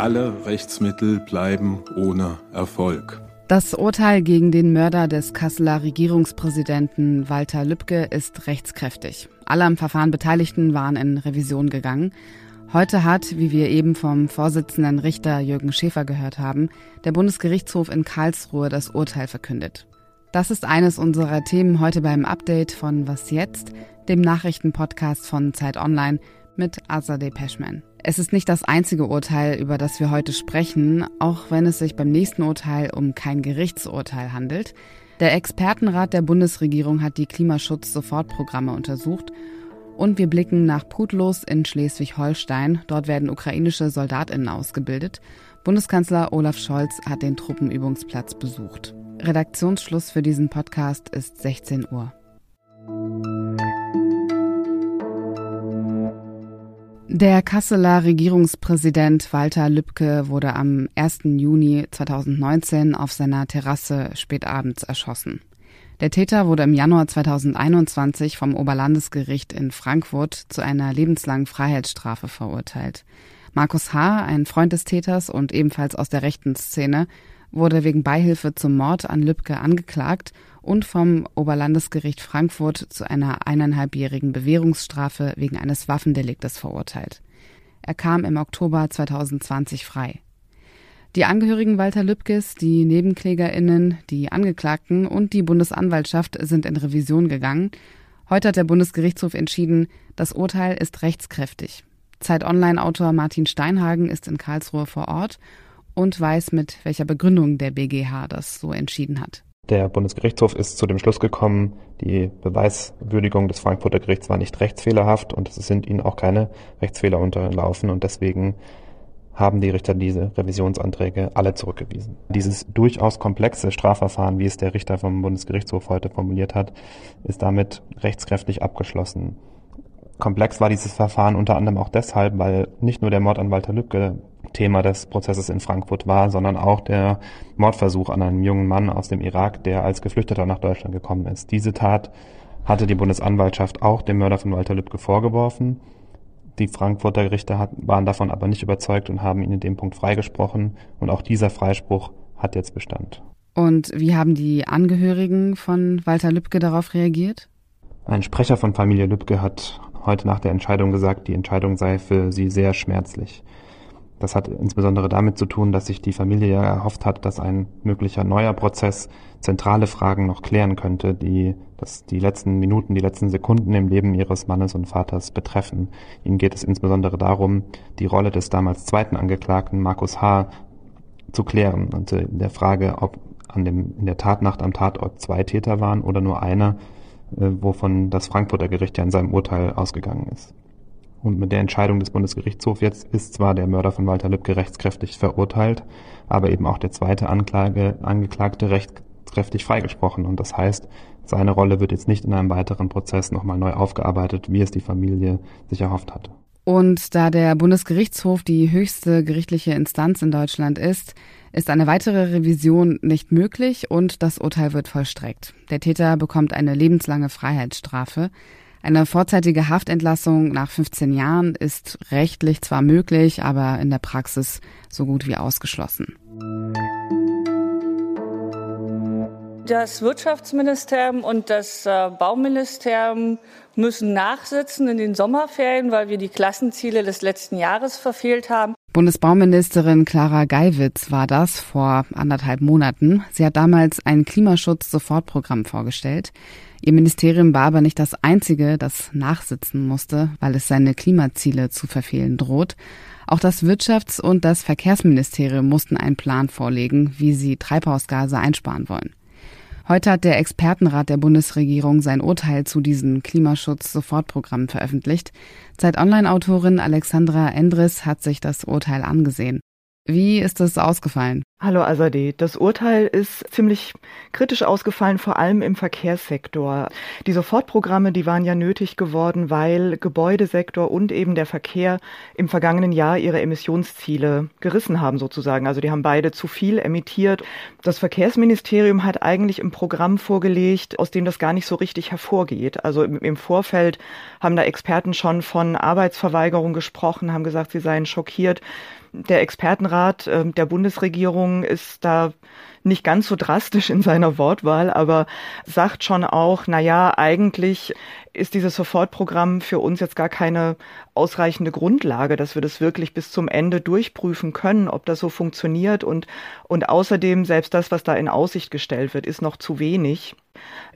Alle Rechtsmittel bleiben ohne Erfolg. Das Urteil gegen den Mörder des Kasseler Regierungspräsidenten Walter Lübcke ist rechtskräftig. Alle am Verfahren Beteiligten waren in Revision gegangen. Heute hat, wie wir eben vom Vorsitzenden Richter Jürgen Schäfer gehört haben, der Bundesgerichtshof in Karlsruhe das Urteil verkündet. Das ist eines unserer Themen heute beim Update von Was jetzt, dem Nachrichtenpodcast von Zeit Online mit Azadeh Peschman. Es ist nicht das einzige Urteil, über das wir heute sprechen, auch wenn es sich beim nächsten Urteil um kein Gerichtsurteil handelt. Der Expertenrat der Bundesregierung hat die Klimaschutz-Sofortprogramme untersucht und wir blicken nach Putlos in Schleswig-Holstein. Dort werden ukrainische Soldatinnen ausgebildet. Bundeskanzler Olaf Scholz hat den Truppenübungsplatz besucht. Redaktionsschluss für diesen Podcast ist 16 Uhr. Der Kasseler Regierungspräsident Walter Lübcke wurde am 1. Juni 2019 auf seiner Terrasse spätabends erschossen. Der Täter wurde im Januar 2021 vom Oberlandesgericht in Frankfurt zu einer lebenslangen Freiheitsstrafe verurteilt. Markus H., ein Freund des Täters und ebenfalls aus der rechten Szene, wurde wegen Beihilfe zum Mord an Lübcke angeklagt und vom Oberlandesgericht Frankfurt zu einer eineinhalbjährigen Bewährungsstrafe wegen eines Waffendeliktes verurteilt. Er kam im Oktober 2020 frei. Die Angehörigen Walter Lübkes, die Nebenklägerinnen, die Angeklagten und die Bundesanwaltschaft sind in Revision gegangen. Heute hat der Bundesgerichtshof entschieden, das Urteil ist rechtskräftig. Zeit Online-Autor Martin Steinhagen ist in Karlsruhe vor Ort und weiß, mit welcher Begründung der BGH das so entschieden hat. Der Bundesgerichtshof ist zu dem Schluss gekommen, die Beweiswürdigung des Frankfurter Gerichts war nicht rechtsfehlerhaft und es sind ihnen auch keine Rechtsfehler unterlaufen und deswegen haben die Richter diese Revisionsanträge alle zurückgewiesen. Dieses durchaus komplexe Strafverfahren, wie es der Richter vom Bundesgerichtshof heute formuliert hat, ist damit rechtskräftig abgeschlossen. Komplex war dieses Verfahren unter anderem auch deshalb, weil nicht nur der Mord an Walter Lübcke Thema des Prozesses in Frankfurt war, sondern auch der Mordversuch an einem jungen Mann aus dem Irak, der als Geflüchteter nach Deutschland gekommen ist. Diese Tat hatte die Bundesanwaltschaft auch dem Mörder von Walter Lübcke vorgeworfen. Die Frankfurter Gerichte hat, waren davon aber nicht überzeugt und haben ihn in dem Punkt freigesprochen. Und auch dieser Freispruch hat jetzt Bestand. Und wie haben die Angehörigen von Walter Lübcke darauf reagiert? Ein Sprecher von Familie Lübcke hat heute nach der Entscheidung gesagt, die Entscheidung sei für sie sehr schmerzlich. Das hat insbesondere damit zu tun, dass sich die Familie erhofft hat, dass ein möglicher neuer Prozess zentrale Fragen noch klären könnte, die das die letzten Minuten, die letzten Sekunden im Leben ihres Mannes und Vaters betreffen. Ihnen geht es insbesondere darum, die Rolle des damals zweiten Angeklagten Markus H. zu klären und in der Frage, ob an dem, in der Tatnacht am Tatort zwei Täter waren oder nur einer, äh, wovon das Frankfurter Gericht ja in seinem Urteil ausgegangen ist. Und mit der Entscheidung des Bundesgerichtshofs jetzt ist zwar der Mörder von Walter Lübcke rechtskräftig verurteilt, aber eben auch der zweite Anklage, Angeklagte rechtskräftig freigesprochen. Und das heißt, seine Rolle wird jetzt nicht in einem weiteren Prozess nochmal neu aufgearbeitet, wie es die Familie sich erhofft hatte. Und da der Bundesgerichtshof die höchste gerichtliche Instanz in Deutschland ist, ist eine weitere Revision nicht möglich und das Urteil wird vollstreckt. Der Täter bekommt eine lebenslange Freiheitsstrafe. Eine vorzeitige Haftentlassung nach 15 Jahren ist rechtlich zwar möglich, aber in der Praxis so gut wie ausgeschlossen. Das Wirtschaftsministerium und das äh, Bauministerium müssen nachsitzen in den Sommerferien, weil wir die Klassenziele des letzten Jahres verfehlt haben. Bundesbauministerin Clara Geiwitz war das vor anderthalb Monaten. Sie hat damals ein Klimaschutz-Sofortprogramm vorgestellt. Ihr Ministerium war aber nicht das einzige, das nachsitzen musste, weil es seine Klimaziele zu verfehlen droht. Auch das Wirtschafts- und das Verkehrsministerium mussten einen Plan vorlegen, wie sie Treibhausgase einsparen wollen. Heute hat der Expertenrat der Bundesregierung sein Urteil zu diesem Klimaschutz-Sofortprogramm veröffentlicht. Zeit Online-Autorin Alexandra Endres hat sich das Urteil angesehen. Wie ist es ausgefallen? Hallo Azadeh. Das Urteil ist ziemlich kritisch ausgefallen, vor allem im Verkehrssektor. Die Sofortprogramme, die waren ja nötig geworden, weil Gebäudesektor und eben der Verkehr im vergangenen Jahr ihre Emissionsziele gerissen haben sozusagen. Also die haben beide zu viel emittiert. Das Verkehrsministerium hat eigentlich im Programm vorgelegt, aus dem das gar nicht so richtig hervorgeht. Also im, Vorfeld haben da Experten schon von Arbeitsverweigerung gesprochen, haben gesagt, sie seien schockiert, der Expertenrat äh, der Bundesregierung ist da nicht ganz so drastisch in seiner Wortwahl, aber sagt schon auch, na ja, eigentlich ist dieses Sofortprogramm für uns jetzt gar keine ausreichende Grundlage, dass wir das wirklich bis zum Ende durchprüfen können, ob das so funktioniert und, und außerdem selbst das, was da in Aussicht gestellt wird, ist noch zu wenig.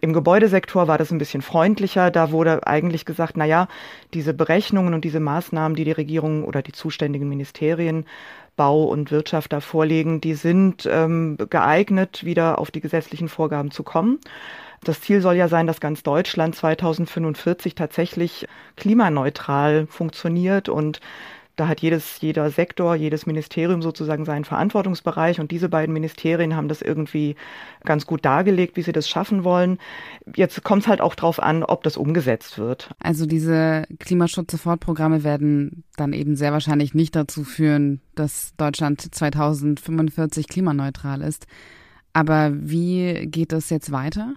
Im Gebäudesektor war das ein bisschen freundlicher. Da wurde eigentlich gesagt, na ja, diese Berechnungen und diese Maßnahmen, die die Regierung oder die zuständigen Ministerien Bau und Wirtschaft da vorlegen, die sind ähm, geeignet, wieder auf die gesetzlichen Vorgaben zu kommen. Das Ziel soll ja sein, dass ganz Deutschland 2045 tatsächlich klimaneutral funktioniert und da hat jedes, jeder Sektor, jedes Ministerium sozusagen seinen Verantwortungsbereich und diese beiden Ministerien haben das irgendwie ganz gut dargelegt, wie sie das schaffen wollen. Jetzt kommt es halt auch drauf an, ob das umgesetzt wird. Also diese Klimaschutz-Sofortprogramme werden dann eben sehr wahrscheinlich nicht dazu führen, dass Deutschland 2045 klimaneutral ist. Aber wie geht das jetzt weiter?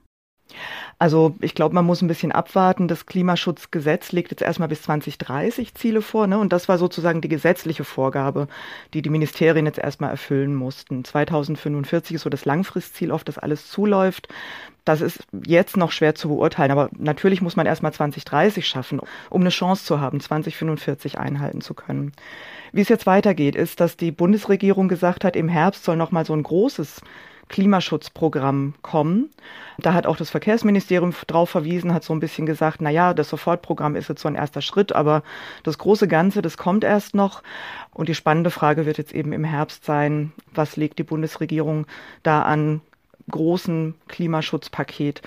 Also ich glaube, man muss ein bisschen abwarten. Das Klimaschutzgesetz legt jetzt erstmal bis 2030 Ziele vor. Ne? Und das war sozusagen die gesetzliche Vorgabe, die die Ministerien jetzt erstmal erfüllen mussten. 2045 ist so das Langfristziel, auf das alles zuläuft. Das ist jetzt noch schwer zu beurteilen, aber natürlich muss man erstmal 2030 schaffen, um eine Chance zu haben, 2045 einhalten zu können. Wie es jetzt weitergeht, ist, dass die Bundesregierung gesagt hat, im Herbst soll noch mal so ein großes Klimaschutzprogramm kommen. Da hat auch das Verkehrsministerium drauf verwiesen, hat so ein bisschen gesagt, na ja, das Sofortprogramm ist jetzt so ein erster Schritt, aber das große Ganze, das kommt erst noch. Und die spannende Frage wird jetzt eben im Herbst sein, was legt die Bundesregierung da an großen Klimaschutzpaket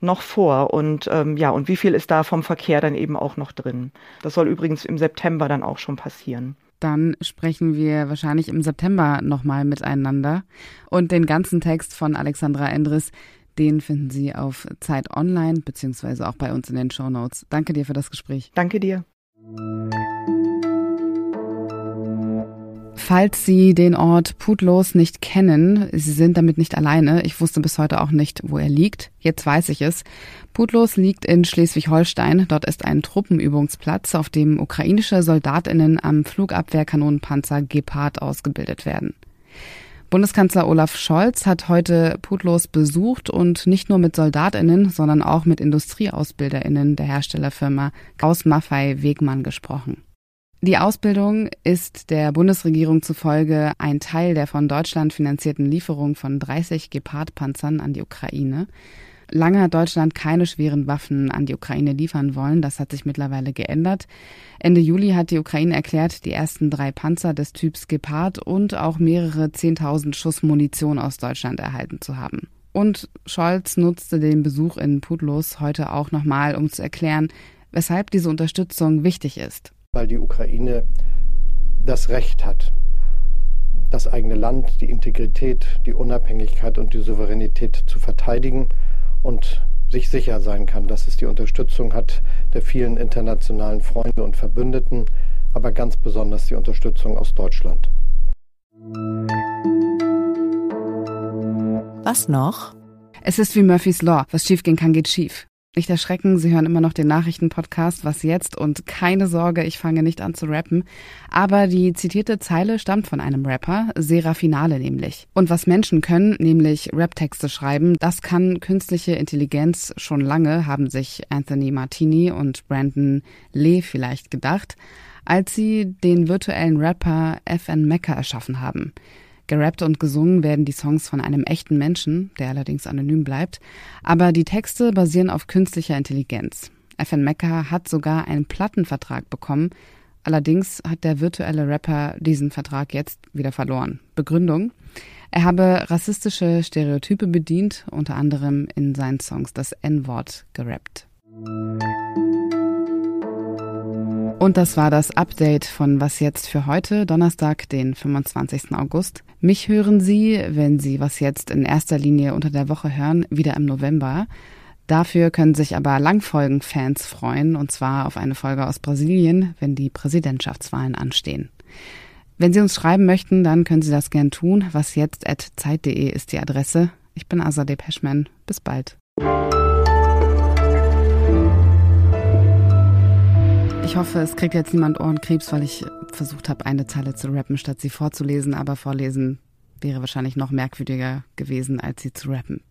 noch vor und ähm, ja und wie viel ist da vom Verkehr dann eben auch noch drin? Das soll übrigens im September dann auch schon passieren dann sprechen wir wahrscheinlich im September nochmal miteinander. Und den ganzen Text von Alexandra Endres, den finden Sie auf Zeit Online beziehungsweise auch bei uns in den Show Notes. Danke dir für das Gespräch. Danke dir. Falls Sie den Ort Putlos nicht kennen, Sie sind damit nicht alleine. Ich wusste bis heute auch nicht, wo er liegt. Jetzt weiß ich es. Putlos liegt in Schleswig-Holstein. Dort ist ein Truppenübungsplatz, auf dem ukrainische Soldatinnen am Flugabwehrkanonenpanzer Gepard ausgebildet werden. Bundeskanzler Olaf Scholz hat heute Putlos besucht und nicht nur mit Soldatinnen, sondern auch mit Industrieausbilderinnen der Herstellerfirma Gauss Maffei Wegmann gesprochen. Die Ausbildung ist der Bundesregierung zufolge ein Teil der von Deutschland finanzierten Lieferung von 30 Gepard-Panzern an die Ukraine. Lange hat Deutschland keine schweren Waffen an die Ukraine liefern wollen. Das hat sich mittlerweile geändert. Ende Juli hat die Ukraine erklärt, die ersten drei Panzer des Typs Gepard und auch mehrere 10.000 Schuss Munition aus Deutschland erhalten zu haben. Und Scholz nutzte den Besuch in Putlos heute auch nochmal, um zu erklären, weshalb diese Unterstützung wichtig ist. Weil die Ukraine das Recht hat, das eigene Land, die Integrität, die Unabhängigkeit und die Souveränität zu verteidigen und sich sicher sein kann, dass es die Unterstützung hat der vielen internationalen Freunde und Verbündeten, aber ganz besonders die Unterstützung aus Deutschland. Was noch? Es ist wie Murphy's Law. Was schief gehen kann, geht schief. Nicht erschrecken, Sie hören immer noch den Nachrichtenpodcast Was jetzt und keine Sorge, ich fange nicht an zu rappen. Aber die zitierte Zeile stammt von einem Rapper, Serafinale nämlich. Und was Menschen können, nämlich Raptexte schreiben, das kann künstliche Intelligenz schon lange, haben sich Anthony Martini und Brandon Lee vielleicht gedacht, als sie den virtuellen Rapper FN Mecca erschaffen haben. Gerappt und gesungen werden die Songs von einem echten Menschen, der allerdings anonym bleibt, aber die Texte basieren auf künstlicher Intelligenz. FN Mecca hat sogar einen Plattenvertrag bekommen, allerdings hat der virtuelle Rapper diesen Vertrag jetzt wieder verloren. Begründung? Er habe rassistische Stereotype bedient, unter anderem in seinen Songs das N-Wort gerappt. Und das war das Update von Was jetzt für heute, Donnerstag, den 25. August. Mich hören Sie, wenn Sie Was jetzt in erster Linie unter der Woche hören, wieder im November. Dafür können sich aber Langfolgen-Fans freuen, und zwar auf eine Folge aus Brasilien, wenn die Präsidentschaftswahlen anstehen. Wenn Sie uns schreiben möchten, dann können Sie das gern tun. Was jetzt at zeit.de ist die Adresse. Ich bin Azadeh Peschman. Bis bald. Ich hoffe, es kriegt jetzt niemand Ohrenkrebs, weil ich versucht habe, eine Zeile zu rappen, statt sie vorzulesen, aber vorlesen wäre wahrscheinlich noch merkwürdiger gewesen, als sie zu rappen.